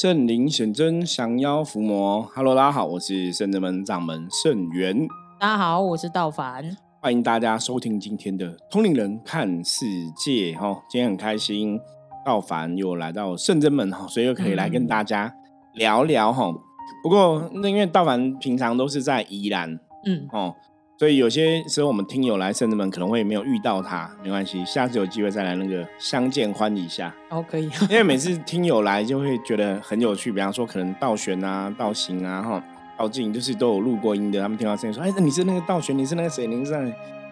圣灵显真，降妖伏魔。Hello，大家好，我是圣真门掌门圣元。大家好，我是道凡。欢迎大家收听今天的通灵人看世界。哈，今天很开心，道凡又来到圣真门哈，所以又可以来跟大家聊聊哈。不过，那因为道凡平常都是在宜兰，嗯，哦。所以有些时候我们听友来圣子们可能会没有遇到他，没关系，下次有机会再来那个相见欢一下。哦，可以。因为每次听友来就会觉得很有趣，比方说可能道玄啊、道行啊、哈、道静，就是都有录过音的，他们听到声音说：“哎，你是那个道玄，你是那个谁？你是？”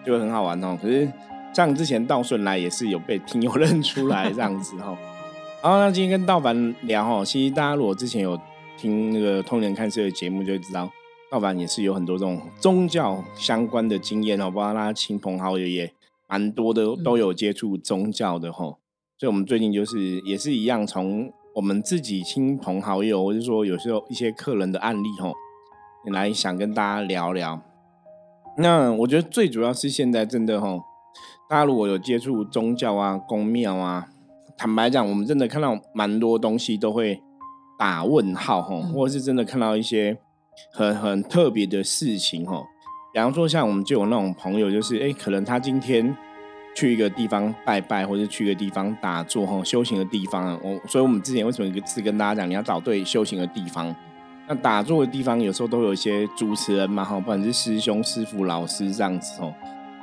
就会很好玩哦。可是像之前道顺来也是有被听友认出来这样子哈。然后那今天跟道凡聊哈，其实大家如果之前有听那个通年看世的节目，就会知道。道凡也是有很多这种宗教相关的经验哦，包括他亲朋好友也蛮多的，都有接触宗教的哈。所以，我们最近就是也是一样，从我们自己亲朋好友，或者说有时候一些客人的案例哈，来想跟大家聊聊。那我觉得最主要是现在真的哈，大家如果有接触宗教啊、宫庙啊，坦白讲，我们真的看到蛮多东西都会打问号哈，或者是真的看到一些。很很特别的事情哦，比方说像我们就有那种朋友，就是哎，可能他今天去一个地方拜拜，或者去一个地方打坐哈，修行的地方。我所以，我们之前为什么一个次跟大家讲，你要找对修行的地方。那打坐的地方有时候都有一些主持人嘛哈，不管是师兄、师傅、老师这样子哦。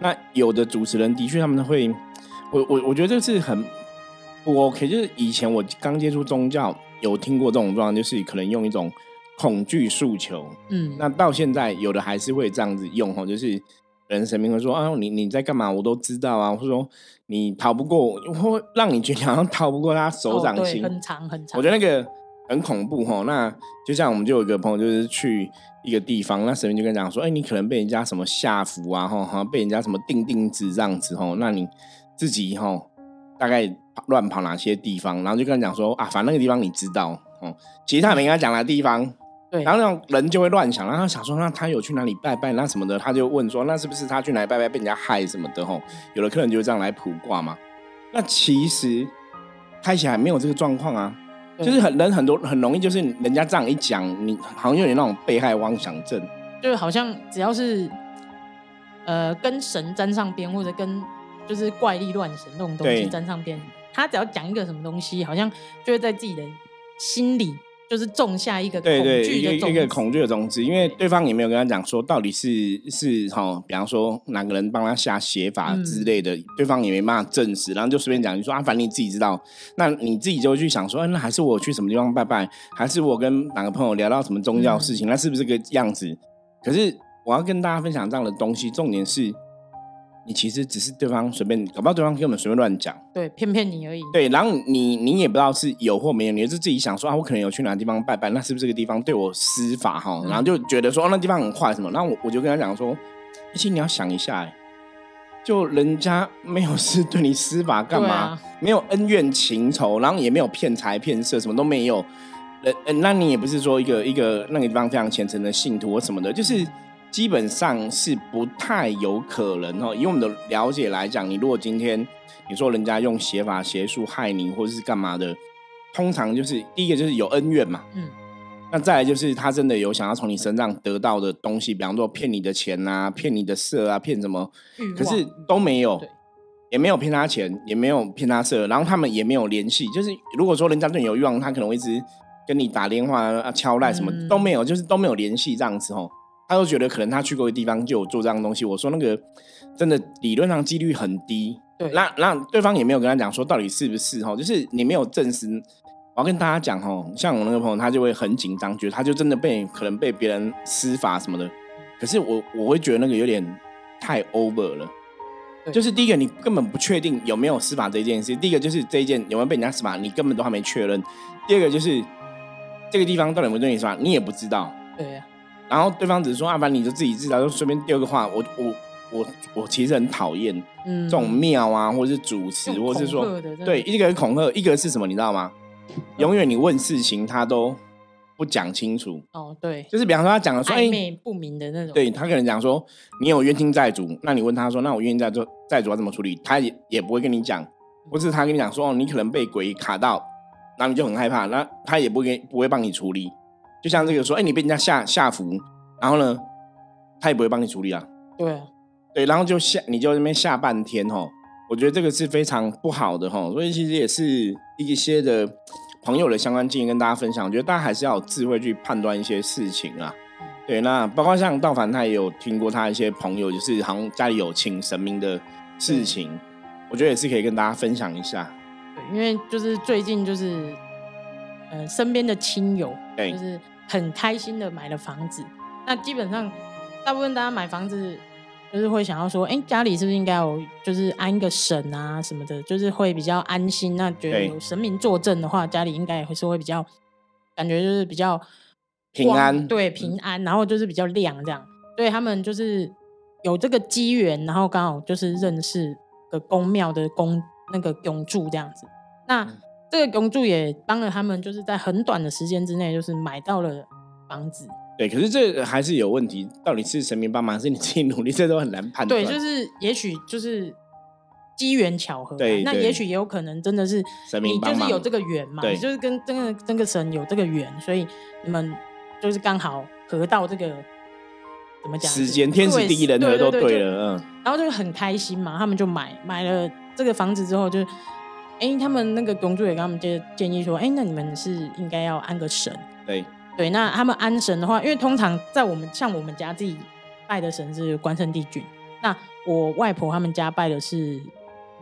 那有的主持人的确他们会，我我我觉得这是很不 OK。就是以前我刚接触宗教，有听过这种状况，就是可能用一种。恐惧诉求，嗯，那到现在有的还是会这样子用哈，就是人神明会说啊，你你在干嘛？我都知道啊，或者说你逃不过，会让你觉得好像逃不过他手掌心，很长很长。我觉得那个很恐怖哈。那就像我们就有一个朋友，就是去一个地方，那神明就跟讲说，哎，你可能被人家什么下符啊，哈，好像被人家什么钉钉子这样子哈，那你自己哈大概乱跑哪些地方？然后就跟他讲说啊，反正那个地方你知道哦，其实他没跟他讲的地方。然后那种人就会乱想，然后想说，那他有去哪里拜拜，那什么的，他就问说，那是不是他去哪里拜拜被人家害什么的？吼，有的客人就这样来卜卦嘛。那其实开起来没有这个状况啊，就是很人很多很容易，就是人家这样一讲，你好像有点那种被害妄想症，就是好像只要是呃跟神沾上边，或者跟就是怪力乱神那种东西沾上边，他只要讲一个什么东西，好像就会在自己的心里。就是种下一个恐惧的一个恐惧的种子，因为对方也没有跟他讲说到底是是哈，比方说哪个人帮他下邪法之类的，对方也没办法证实，然后就随便讲，你说啊，反正你自己知道，那你自己就会去想说，那还是我去什么地方拜拜，还是我跟哪个朋友聊到什么宗教事情，那是不是个样子？可是我要跟大家分享这样的东西，重点是。你其实只是对方随便，搞不好对方给我们随便乱讲，对，骗骗你而已。对，然后你你也不知道是有或没有，你是自己想说啊，我可能有去哪个地方拜拜，那是不是这个地方对我施法哈？然后就觉得说那地方很坏什么？然后我我就跟他讲说，其实你要想一下，哎，就人家没有事对你施法干嘛？没有恩怨情仇，然后也没有骗财骗色，什么都没有。呃，那你也不是说一个一个那个地方非常虔诚的信徒或什么的，就是。基本上是不太有可能哦，以我们的了解来讲，你如果今天你说人家用邪法邪术害你，或者是干嘛的，通常就是第一个就是有恩怨嘛，嗯，那再来就是他真的有想要从你身上得到的东西，比方说骗你的钱啊，骗你的色啊，骗什么，可是都没有，也没有骗他钱，也没有骗他色，然后他们也没有联系，就是如果说人家对你有欲望，他可能会一直跟你打电话啊、敲赖什么都没有，就是都没有联系这样子哦。他都觉得可能他去过的地方就有做这样东西。我说那个真的理论上几率很低。对，那那对方也没有跟他讲说到底是不是哈，就是你没有证实。我要跟大家讲哈，像我那个朋友，他就会很紧张，觉得他就真的被可能被别人施法什么的。可是我我会觉得那个有点太 over 了。就是第一个，你根本不确定有没有施法这件事。第一个就是这一件有没有被人家施法，你根本都还没确认。第二个就是这个地方到底有没有对你施法，你也不知道。对。然后对方只是说：“阿凡，你就自己知道，就随便丢个话。”我我我我其实很讨厌这种庙啊，或者是主持，或者是说对一个恐吓，一个是什么，你知道吗？永远你问事情，他都不讲清楚。哦，对，就是比方说他讲了说暧昧不明的那种。对他可能讲说你有冤亲债主，那你问他说：“那我冤亲债主债主要怎么处理？”他也也不会跟你讲，或是他跟你讲说：“哦，你可能被鬼卡到，然后你就很害怕，那他也不会不会帮你处理。就像这个说，哎，你被人家下下符，然后呢，他也不会帮你处理啊。对，对，然后就下你就那边下半天哦，我觉得这个是非常不好的哈。所以其实也是一些的朋友的相关经验跟大家分享，我觉得大家还是要有智慧去判断一些事情啊。对，那包括像道凡，他也有听过他一些朋友，就是好像家里有请神明的事情，我觉得也是可以跟大家分享一下。对，因为就是最近就是，呃，身边的亲友，就是很开心的买了房子。那基本上，大部分大家买房子，就是会想要说，哎，家里是不是应该有，就是安一个神啊什么的，就是会比较安心。那觉得有神明作证的话，家里应该也会是会比较，感觉就是比较。平安对平安，然后就是比较亮这样，所以他们就是有这个机缘，然后刚好就是认识个宫庙的宫那个永柱这样子。那这个永柱也帮了他们，就是在很短的时间之内，就是买到了房子。对，可是这还是有问题，到底是神明帮忙，还是你自己努力，这都很难判断。对，就是也许就是机缘巧合，对，那也许也有可能真的是神明你就是有这个缘嘛，你就是跟真的这个神有这个缘，所以你们。就是刚好合到这个怎么讲？时间天时地利人和都对了，嗯。然后就很开心嘛，他们就买买了这个房子之后，就哎，他们那个工作也跟他们建建议说，哎，那你们是应该要安个神。对对，那他们安神的话，因为通常在我们像我们家自己拜的神是关圣帝君，那我外婆他们家拜的是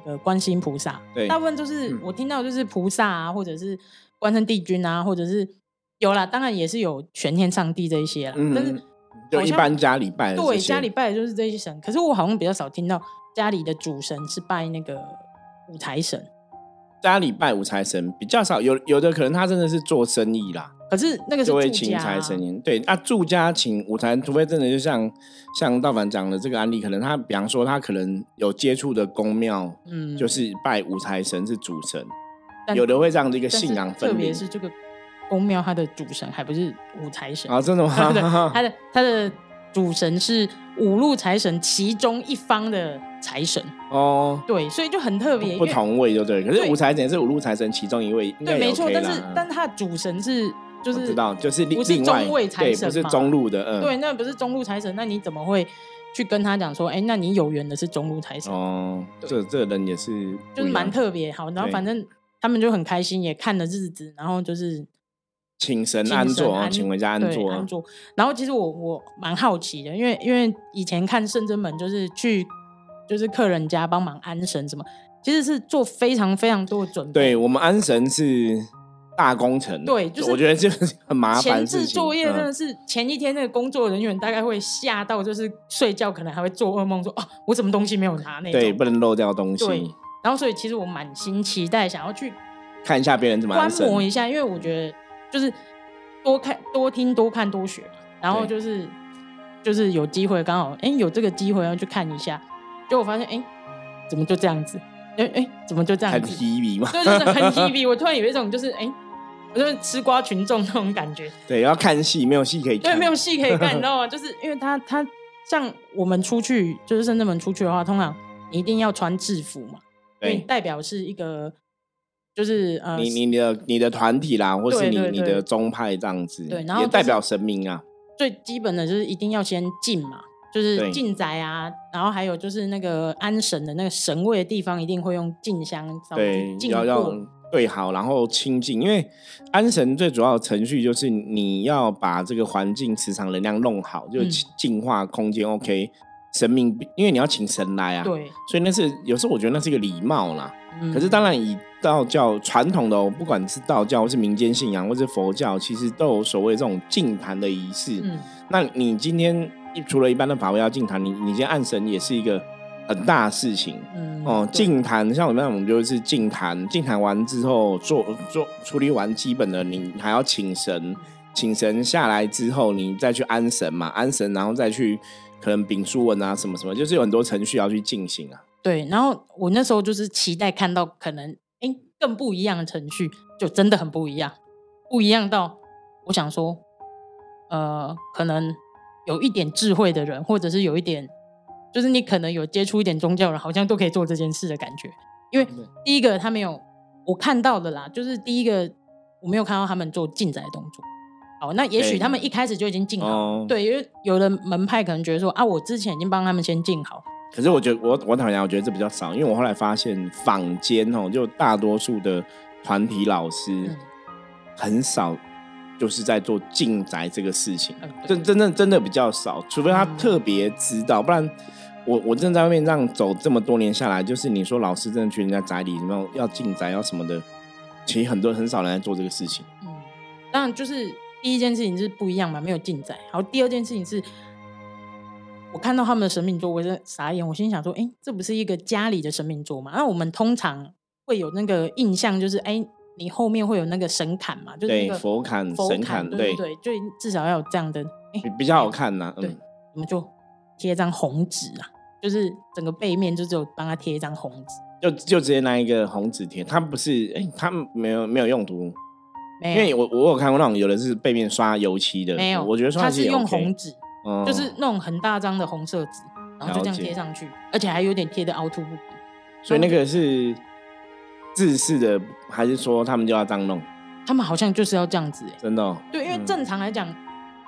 呃观世音菩萨。对，大部分就是我听到就是菩萨啊，或者是关圣帝君啊，或者是。有啦，当然也是有玄天上帝这一些啦，但是就一般家里拜对家里拜的就是这些神，可是我好像比较少听到家里的主神是拜那个五财神。家里拜五财神比较少，有有的可能他真的是做生意啦，可是那个就会请财神。对啊，住家请五财，除非真的就像像道凡讲的这个案例，可能他比方说他可能有接触的宫庙，嗯，就是拜五财神是主神，有的会这样的一个信仰分特别是这个。宫庙它的主神还不是五财神啊？真的吗？他的 他的主神是五路财神其中一方的财神哦。对，所以就很特别，不同位就对。可是五财神也是五路财神其中一位，对，没错。但是，但他的主神是就是知道，就是不是中位财神，不是中路的。嗯，对，那不是中路财神，那你怎么会去跟他讲说，哎，那你有缘的是中路财神哦？这这人也是就是蛮特别。好，然后反正他们就很开心，也看了日子，然后就是。请神安坐，请回家安坐。安坐。然后其实我我蛮好奇的，因为因为以前看圣真门就是去就是客人家帮忙安神什么，其实是做非常非常多的准备。对我们安神是大工程，对，就是我觉得这个很麻烦。前置作业真的是前一天那个工作人员大概会吓到，就是睡觉可能还会做噩梦，说啊我什么东西没有拿那种，对，不能漏掉东西。对，然后所以其实我满心期待想要去看一下别人怎么观摩一下，因为我觉得。就是多看多听多看多学嘛，然后就是就是有机会刚好哎有这个机会要去看一下，结果发现哎怎么就这样子？哎哎怎么就这样子？很 TV 嘛？对对对，很 TV。我突然有一种就是哎，我就是吃瓜群众那种感觉。对，要看戏，没有戏可以看。对，没有戏可以看，你知道吗？就是因为他他像我们出去，就是深圳门出去的话，通常你一定要穿制服嘛，对，代表是一个。就是呃，你你的你的团体啦，或是你你的宗派这样子，对，然后也代表神明啊。最基本的就是一定要先进嘛，就是进宅啊，然后还有就是那个安神的那个神位的地方，一定会用静香，对，要要对好，然后清净。因为安神最主要的程序就是你要把这个环境磁场能量弄好，就净化空间。OK，神明，因为你要请神来啊，对，所以那是有时候我觉得那是一个礼貌啦。可是当然以道教传统的，不管是道教或是民间信仰，或是佛教，其实都有所谓这种净坛的仪式。嗯，那你今天除了一般的法会要净坛，你你今天按神也是一个很大的事情。嗯，哦，净坛像我们那种就是净坛，净坛完之后做做处理完基本的，你还要请神，请神下来之后，你再去安神嘛，安神然后再去可能禀书文啊什么什么，就是有很多程序要去进行啊。对，然后我那时候就是期待看到可能哎。更不一样的程序，就真的很不一样，不一样到我想说，呃，可能有一点智慧的人，或者是有一点，就是你可能有接触一点宗教人，好像都可以做这件事的感觉。因为第一个他没有我看到的啦，就是第一个我没有看到他们做进宅的动作。好，那也许他们一开始就已经进好，对，因为有的门派可能觉得说啊，我之前已经帮他们先进好。可是我觉得我我坦白讲，我觉得这比较少，因为我后来发现坊间哦，就大多数的团体老师很少就是在做进宅这个事情，真真正真的比较少，除非他特别知道，不然我我正在外面这样走这么多年下来，就是你说老师真的去人家宅里什么要进宅要什么的，其实很多很少人在做这个事情。嗯，当然就是第一件事情是不一样嘛，没有进展，然后第二件事情是。我看到他们的神明桌，我就傻眼。我心想说：“哎，这不是一个家里的神明桌吗？那我们通常会有那个印象，就是哎，你后面会有那个神龛嘛，就是那个佛龛、神龛，对对，就至少要有这样的，比较好看呐。对，我们就贴一张红纸啊，就是整个背面就只有帮他贴一张红纸，就就直接拿一个红纸贴。他不是哎，他没有没有用途，因为我我有看过那种有的是背面刷油漆的，没有，我觉得他是用红纸。就是那种很大张的红色纸，然后就这样贴上去，而且还有点贴的凹凸不平。所以那个是自式的，还是说他们就要这样弄？他们好像就是要这样子，哎，真的。对，因为正常来讲，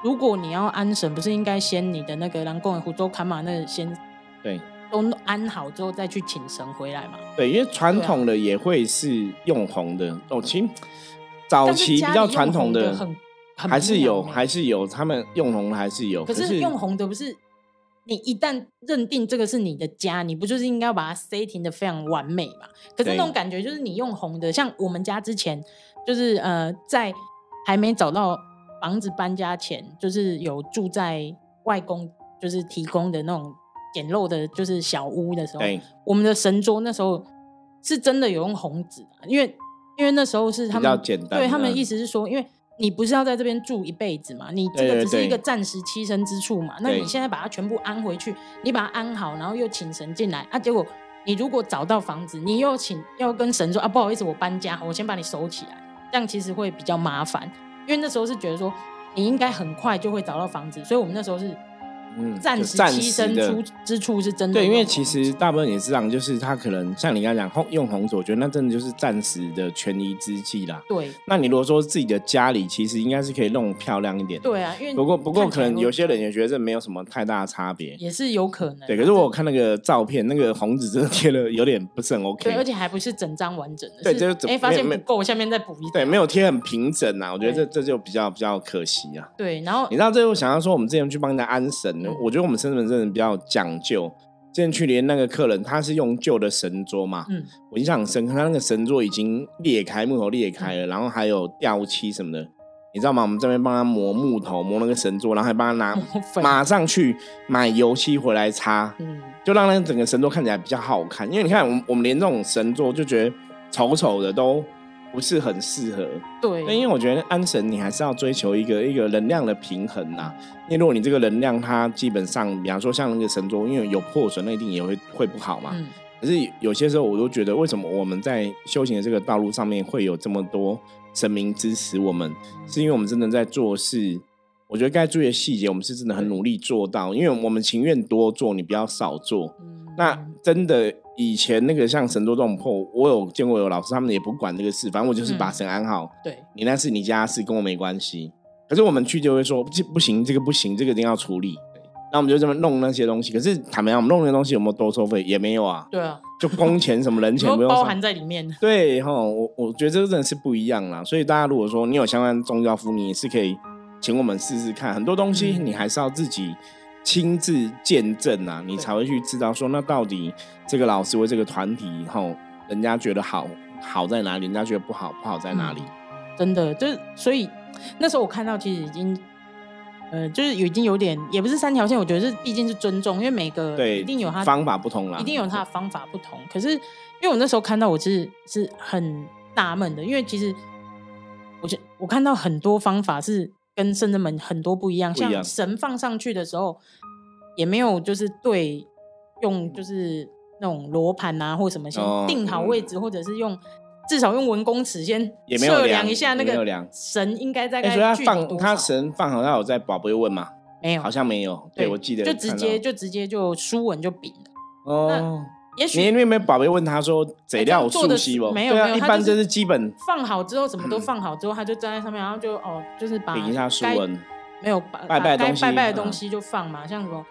如果你要安神，不是应该先你的那个南宫、湖州坎马那先对都安好之后再去请神回来嘛？对，因为传统的也会是用红的哦，其实早期比较传统的很。还是有，还是有，他们用红的还是有。可是用红的不是你一旦认定这个是你的家，你不就是应该要把它 setting 的非常完美嘛？可是那种感觉就是你用红的，像我们家之前就是呃，在还没找到房子搬家前，就是有住在外公就是提供的那种简陋的，就是小屋的时候，我们的神桌那时候是真的有用红纸，因为因为那时候是他们对他们的意思是说，因为。你不是要在这边住一辈子嘛？你这个只是一个暂时栖身之处嘛？那你现在把它全部安回去，你把它安好，然后又请神进来啊？结果你如果找到房子，你又请要跟神说啊，不好意思，我搬家，我先把你收起来，这样其实会比较麻烦。因为那时候是觉得说你应该很快就会找到房子，所以我们那时候是。嗯，暂时牺牲出之处是真的。对，因为其实大部分也是这样，就是他可能像你刚才讲红用红纸，我觉得那真的就是暂时的权宜之计啦。对。那你如果说自己的家里，其实应该是可以弄漂亮一点。对啊，因为不过不过可能有些人也觉得这没有什么太大的差别，也是有可能。对，可是我看那个照片，那个红纸真的贴的有点不是很 OK。对，而且还不是整张完整的。对，就是哎发现不够，下面再补一。对，没有贴很平整啊，我觉得这这就比较比较可惜啊。对，然后你知道，这我想要说，我们之前去帮人家安神，我觉得我们深圳。真的比较讲究。之前去连那个客人，他是用旧的神桌嘛，嗯，我印象很深刻，他那个神桌已经裂开，木头裂开了，然后还有掉漆什么的，你知道吗？我们这边帮他磨木头，磨那个神桌，然后还帮他拿，马上去买油漆回来擦，嗯，就让那个整个神桌看起来比较好看。因为你看，我们我们连这种神桌就觉得丑丑的都。不是很适合，对，因为我觉得安神你还是要追求一个一个能量的平衡呐。因为如果你这个能量它基本上，比方说像那个神桌，因为有破损，那一定也会会不好嘛。嗯。可是有些时候我都觉得，为什么我们在修行的这个道路上面会有这么多神明支持我们？是因为我们真的在做事。我觉得该注意的细节，我们是真的很努力做到，因为我们情愿多做，你不要少做。那真的以前那个像神多这种破，我有见过有老师，他们也不管这个事，反正我就是把神安好。对，你那是你家事，跟我没关系。可是我们去就会说，这不行，这个不行，这个一定要处理。那我们就这么弄那些东西。可是坦白讲，我们弄那些东西有没有多收费？也没有啊。对啊，就工钱什么人钱 不用包含在里面。对哈，我我觉得这个真的是不一样啦。所以大家如果说你有相关宗教服，你是可以请我们试试看。很多东西你还是要自己。亲自见证啊，你才会去知道说，那到底这个老师为这个团体以后，人家觉得好好在哪里，人家觉得不好不好在哪里？真的，就是所以那时候我看到，其实已经，呃，就是已经有点，也不是三条线，我觉得是毕竟是尊重，因为每个对一定有他方法不同啦，一定有他的方法不同。可是因为我那时候看到，我是是很纳闷的，因为其实我觉我看到很多方法是。跟圣人们很多不一样，像神放上去的时候，也没有就是对用就是那种罗盘啊或什么先定好位置，或者是用至少用文公尺先测量一下那个神应该在。所以他放他神放好，他有在宝贝问吗？没有，好像没有。对我记得就直接就直接就书文就比了。哦，也许你有没有宝贝问他说贼料素息不？没有没有，一般就是基本放好之后，什么都放好之后，他就站在上面，然后就哦，就是把 一下书文，没有拜拜该拜拜的东西就放嘛，像什么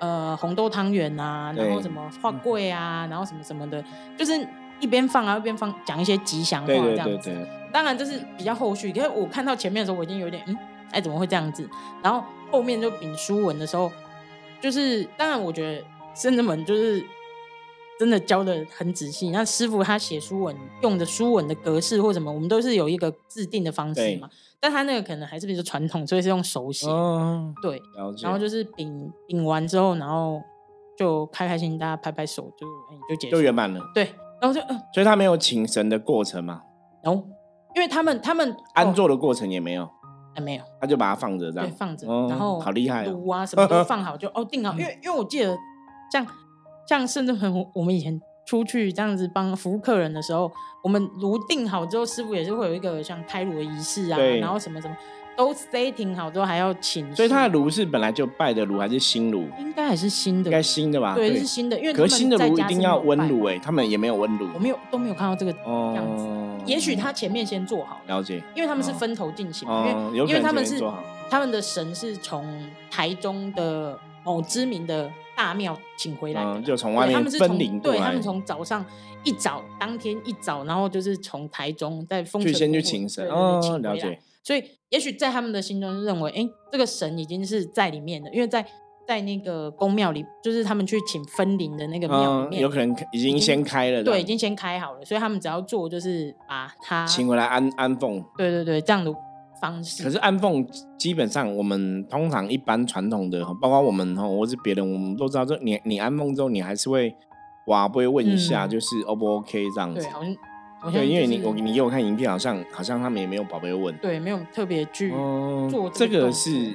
呃红豆汤圆啊，然后什么画柜啊，然后什么什么的，就是一边放啊一边放，讲一些吉祥话这样子。当然这是比较后续，因为我看到前面的时候，我已经有点嗯，哎怎么会这样子？然后后面就秉书文的时候，就是当然我觉得圣人们就是。真的教的很仔细，那师傅他写书文用的书文的格式或什么，我们都是有一个制定的方式嘛。但他那个可能还是比较传统，所以是用手写。对，然后就是饼饼完之后，然后就开开心心，大家拍拍手，就就结束，就圆满了。对，然后就，所以他没有请神的过程嘛？有，因为他们他们安坐的过程也没有，还没有，他就把它放着这样，放着，然后好厉害，炉啊什么都 放好，就哦定好，因为因为我记得像。像甚至很，我们以前出去这样子帮服务客人的时候，我们炉定好之后，师傅也是会有一个像开炉的仪式啊，然后什么什么都 setting 好之后还要请。所以他的炉是本来就拜的炉还是新炉？应该还是新的，应该新的吧？对，是新的，因为可新的炉一定要温炉哎，他们也没有温炉，我没有都没有看到这个样子。也许他前面先做好，了解，因为他们是分头进行，因为因为他们是他们的神是从台中的某知名的。大庙请回来的，就从外面分灵对他们从早上一早，当天一早，然后就是从台中在封城先去请神，哦，了解。所以也许在他们的心中认为，哎，这个神已经是在里面的，因为在在那个宫庙里，就是他们去请分灵的那个庙里面，有可能已经先开了，对，已经先开好了，所以他们只要做就是把他请回来安安奉，对对对，这样的。方式。可是安凤基本上我们通常一般传统的，包括我们哈，或是别人，我们都知道，就你你安凤之后，你还是会哇，不会问一下，就是 O 不 OK 这样子。对，好像对，因为你我你给我看影片，好像好像他们也没有宝贝问，对，没有特别去做这个是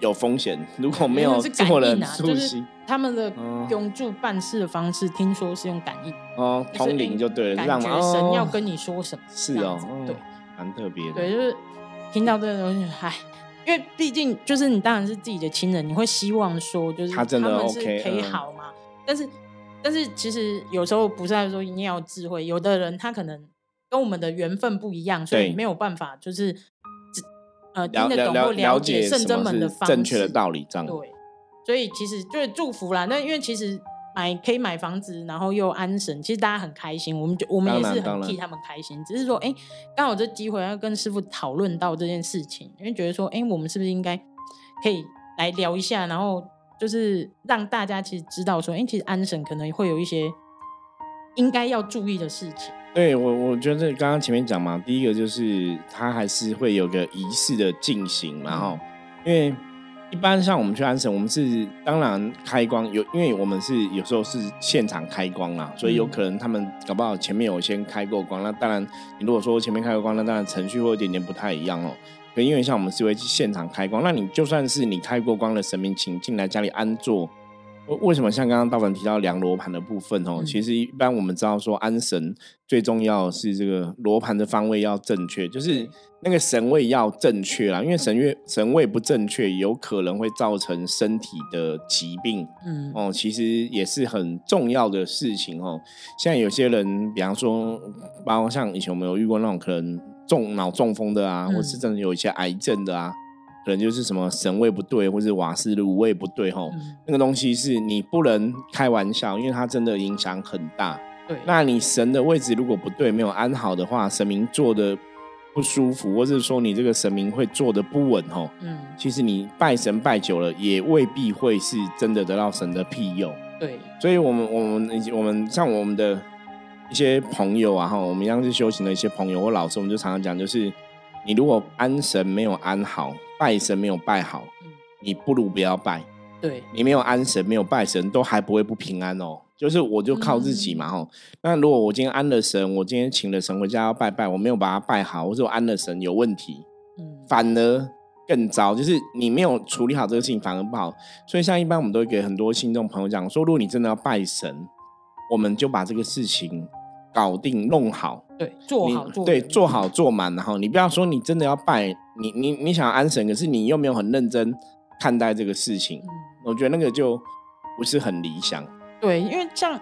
有风险，如果没有做人熟悉，他们的永驻办事的方式，听说是用感应。哦，通灵就对了，感觉神要跟你说什么，是哦，对，蛮特别的，对，就是。听到这个东西，唉，因为毕竟就是你当然是自己的亲人，你会希望说就是他们是可以好嘛。但是，但是其实有时候不是在说一定要智慧，有的人他可能跟我们的缘分不一样，所以没有办法就是呃听得懂或了解圣真门的方正确的道理这样。对，所以其实就是祝福啦。那因为其实。买可以买房子，然后又安神，其实大家很开心，我们就我们也是很替他们开心。只是说，哎，刚好这机会要跟师傅讨论到这件事情，因为觉得说，哎，我们是不是应该可以来聊一下，然后就是让大家其实知道说，哎，其实安神可能会有一些应该要注意的事情。对我，我觉得刚刚前面讲嘛，第一个就是他还是会有个仪式的进行，然后因为。一般像我们去安神，我们是当然开光有，因为我们是有时候是现场开光啦，所以有可能他们搞不好前面有先开过光。那当然，你如果说前面开过光，那当然程序会有点点不太一样哦。可因为像我们是会现场开光，那你就算是你开过光的神明，请进来家里安坐。为什么像刚刚道文提到量罗盘的部分哦？其实一般我们知道说安神最重要是这个罗盘的方位要正确，就是那个神位要正确啦。因为神位神位不正确，有可能会造成身体的疾病。嗯哦，其实也是很重要的事情哦。现在有些人，比方说，包括像以前我们有遇过那种可能中脑中风的啊，或是真的有一些癌症的啊。可能就是什么神位不对，或者瓦斯炉位不对，吼，那个东西是你不能开玩笑，因为它真的影响很大。对，那你神的位置如果不对，没有安好的话，神明做的不舒服，或者说你这个神明会做的不稳，吼，嗯，其实你拜神拜久了，也未必会是真的得到神的庇佑。对，所以我们我们我们像我们的一些朋友啊，哈，我们一样是修行的一些朋友或老师，我们就常常讲，就是你如果安神没有安好。拜神没有拜好，你不如不要拜。对你没有安神，没有拜神，都还不会不平安哦。就是我就靠自己嘛吼。那如果我今天安了神，我今天请了神回家要拜拜，我没有把它拜好，或者我安了神有问题，嗯，反而更糟。就是你没有处理好这个事情，反而不好。所以像一般我们都会给很多信众朋友讲说，如果你真的要拜神，我们就把这个事情搞定弄好。对，做好做对做好做满，然后你不要说你真的要拜。你你你想安神，可是你又没有很认真看待这个事情，我觉得那个就不是很理想。对，因为像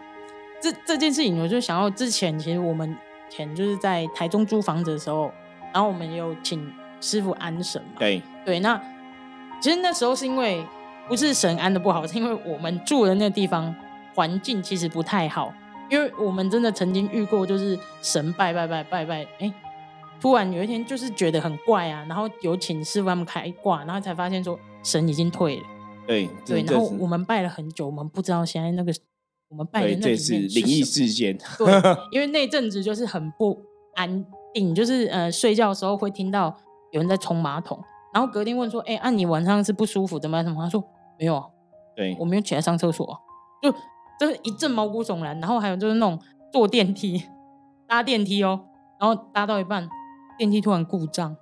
这这件事情，我就想到之前其实我们前就是在台中租房子的时候，然后我们有请师傅安神嘛。对对，那其实那时候是因为不是神安的不好，是因为我们住的那个地方环境其实不太好，因为我们真的曾经遇过，就是神拜拜拜拜拜，哎。突然有一天，就是觉得很怪啊，然后有请师傅他们开挂，然后才发现说神已经退了。对对，然后我们拜了很久，我们不知道现在那个我们拜的那这是灵异事件。对，因为那阵子就是很不安定，就是呃睡觉的时候会听到有人在冲马桶，然后隔天问说：“哎，啊你晚上是不舒服的吗？”什么？他说：“没有啊，对我没有起来上厕所。”就就是一阵毛骨悚然。然后还有就是那种坐电梯搭电梯哦，然后搭到一半。电梯突然故障，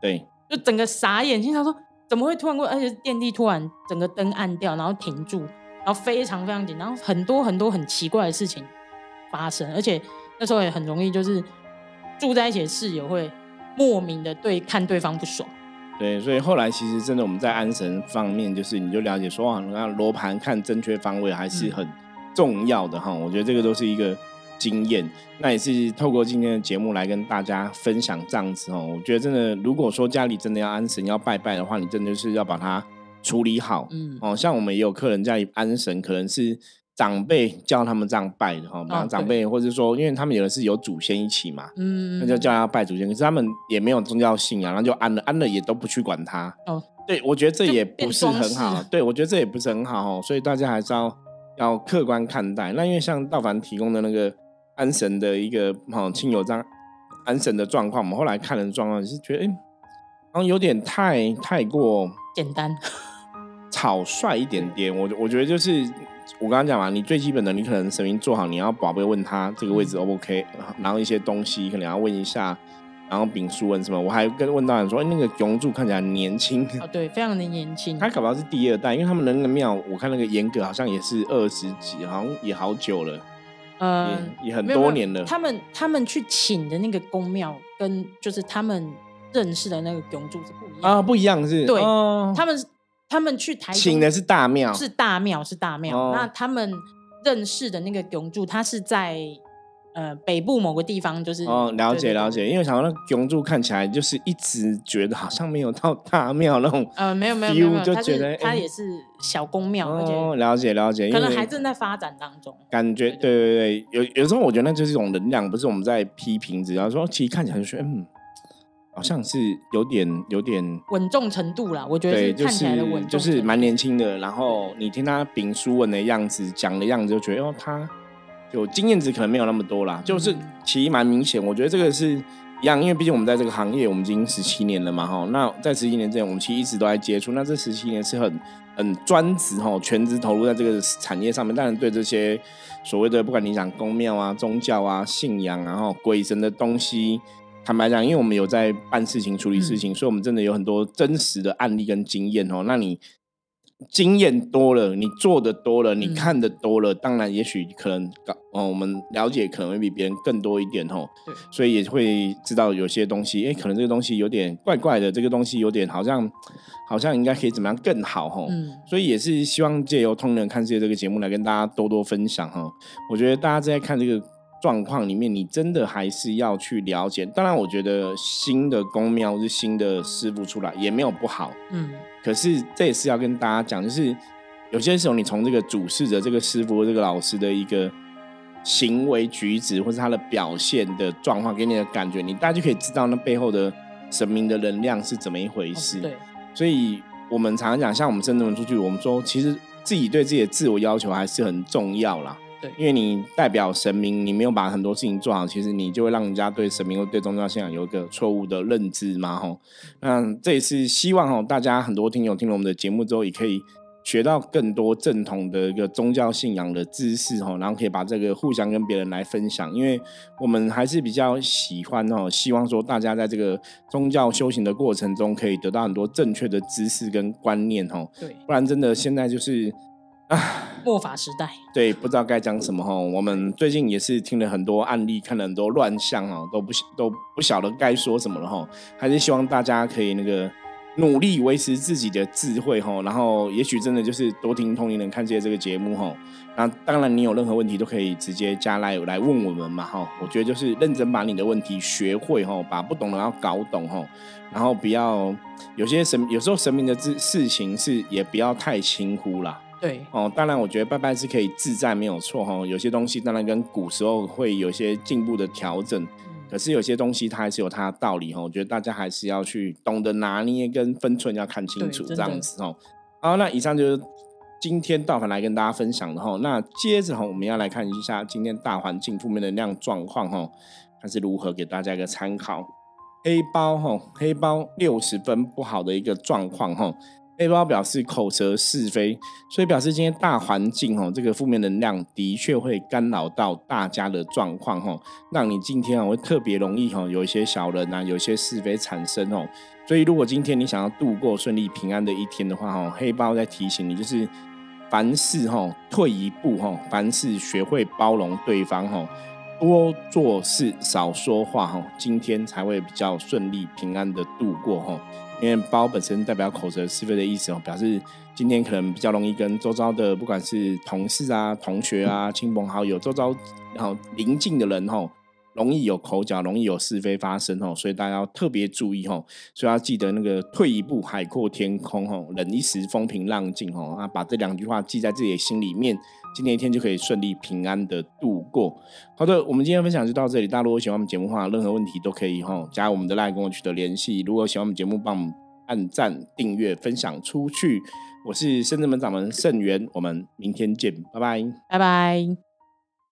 对，就整个傻眼，经常说怎么会突然过？而且电梯突然整个灯暗掉，然后停住，然后非常非常紧张，很多很多很奇怪的事情发生，而且那时候也很容易就是住在一起的室友会莫名的对看对方不爽。对，所以后来其实真的我们在安神方面，就是你就了解说啊，那罗盘看正确方位还是很重要的哈。我觉得这个都是一个。经验，那也是透过今天的节目来跟大家分享这样子哦。我觉得真的，如果说家里真的要安神、要拜拜的话，你真的是要把它处理好。嗯，哦，像我们也有客人家里安神，可能是长辈叫他们这样拜的哈。然后长辈或者说，因为他们有的是有祖先一起嘛，嗯，那就叫他拜祖先。可是他们也没有宗教信仰，然后就安了，安了也都不去管他。哦，对，我觉得这也不是很好。对，我觉得这也不是很好哦。所以大家还是要要客观看待。那因为像道凡提供的那个。安神的一个哈亲友张安神的状况，我们后来看的状况是觉得，哎，好像有点太太过简单，草率一点点。我我觉得就是我刚刚讲嘛，你最基本的，你可能神明做好，你要宝贝问他这个位置 O 不 OK，然后一些东西可能要问一下，然后丙叔问什么，我还跟问到人说，哎，那个永柱看起来年轻哦，对，非常的年轻，他搞不好是第二代，因为他们的那个庙，我看那个严格好像也是二十几，好像也好久了。嗯，也很多年了。他们他们去请的那个宫庙，跟就是他们认识的那个永柱是不一样啊，不一样是。对，他们他们去台请的是大庙，是大庙是大庙。那他们认识的那个永柱，他是在。呃，北部某个地方就是哦，了解了解，因为想到那永柱看起来就是一直觉得好像没有到 大庙那种，呃，没有没有没有，就觉得它也是小宫庙，哦了解了解，可能还正在发展当中。感觉对对对，有有时候我觉得那就是一种能量，不是我们在批评，只要说其实看起来就是嗯，好像是有点有点稳重程度啦，我觉得看起来的稳，就是蛮年轻的。然后你听他秉书文的样子，讲的样子，就觉得哦他。就经验值可能没有那么多啦，就是其实蛮明显。我觉得这个是一样，因为毕竟我们在这个行业，我们已经十七年了嘛，哈。那在十七年之前，我们其实一直都在接触。那这十七年是很很专职哈，全职投入在这个产业上面。当然，对这些所谓的不管你讲公庙啊、宗教啊、信仰，然后鬼神的东西，坦白讲，因为我们有在办事情、处理事情，所以我们真的有很多真实的案例跟经验哦。那你。经验多了，你做的多了，你看的多了，当然也许可能哦，我们了解可能会比别人更多一点哦。对，所以也会知道有些东西，哎，可能这个东西有点怪怪的，这个东西有点好像好像应该可以怎么样更好哦。嗯，所以也是希望借由《通人看世界》这个节目来跟大家多多分享哈。我觉得大家在看这个。状况里面，你真的还是要去了解。当然，我觉得新的公庙是新的师傅出来也没有不好，嗯。可是这也是要跟大家讲，就是有些时候你从这个主事者这个师傅、这个老师的一个行为举止，或是他的表现的状况，给你的感觉，你大家就可以知道那背后的神明的能量是怎么一回事。对。所以我们常常讲，像我们深圳人出去，我们说其实自己对自己的自我要求还是很重要啦。对，因为你代表神明，你没有把很多事情做好，其实你就会让人家对神明或对宗教信仰有一个错误的认知嘛，吼。那这也是希望哦，大家很多听友听了我们的节目之后，也可以学到更多正统的一个宗教信仰的知识，吼，然后可以把这个互相跟别人来分享，因为我们还是比较喜欢哦，希望说大家在这个宗教修行的过程中，可以得到很多正确的知识跟观念，吼。对，不然真的现在就是。啊，末法时代，对，不知道该讲什么哈。我们最近也是听了很多案例，看了很多乱象哦，都不都不晓得该说什么了哈。还是希望大家可以那个努力维持自己的智慧哈，然后也许真的就是多听通灵人看些这个节目哈。那当然，你有任何问题都可以直接加来来问我们嘛哈。我觉得就是认真把你的问题学会哈，把不懂的要搞懂哈，然后不要有些神有时候神明的事事情是也不要太轻忽啦。对哦，当然我觉得拜拜是可以自在没有错哈。有些东西当然跟古时候会有些进步的调整。可是有些东西它还是有它的道理哈，我觉得大家还是要去懂得拿捏跟分寸，要看清楚这样子哦。好，那以上就是今天道凡来跟大家分享的哈。那接着哈，我们要来看一下今天大环境负面能量状况哈，它是如何给大家一个参考。黑包哈，黑包六十分不好的一个状况哈。黑包表示口舌是非，所以表示今天大环境哦，这个负面能量的确会干扰到大家的状况哦，让你今天啊会特别容易哈有一些小人啊，有一些是非产生哦。所以如果今天你想要度过顺利平安的一天的话哈，黑包在提醒你，就是凡事哈退一步哈，凡事学会包容对方哈，多做事少说话哈，今天才会比较顺利平安的度过哈。因为包本身代表口舌是非的意思哦，表示今天可能比较容易跟周遭的不管是同事啊、同学啊、亲朋好友、周遭然后邻近的人吼。容易有口角，容易有是非发生哦，所以大家要特别注意哦。所以要记得那个退一步海阔天空哦，忍一时风平浪静哦。啊，把这两句话记在自己的心里面，今天一天就可以顺利平安的度过。好的，我们今天分享就到这里。大家如果喜欢我们节目的话，任何问题都可以哈加我们的 line 跟我取得联系。如果喜欢我们节目，帮我们按赞、订阅、分享出去。我是深圳门掌门盛元，我们明天见，拜拜，拜拜。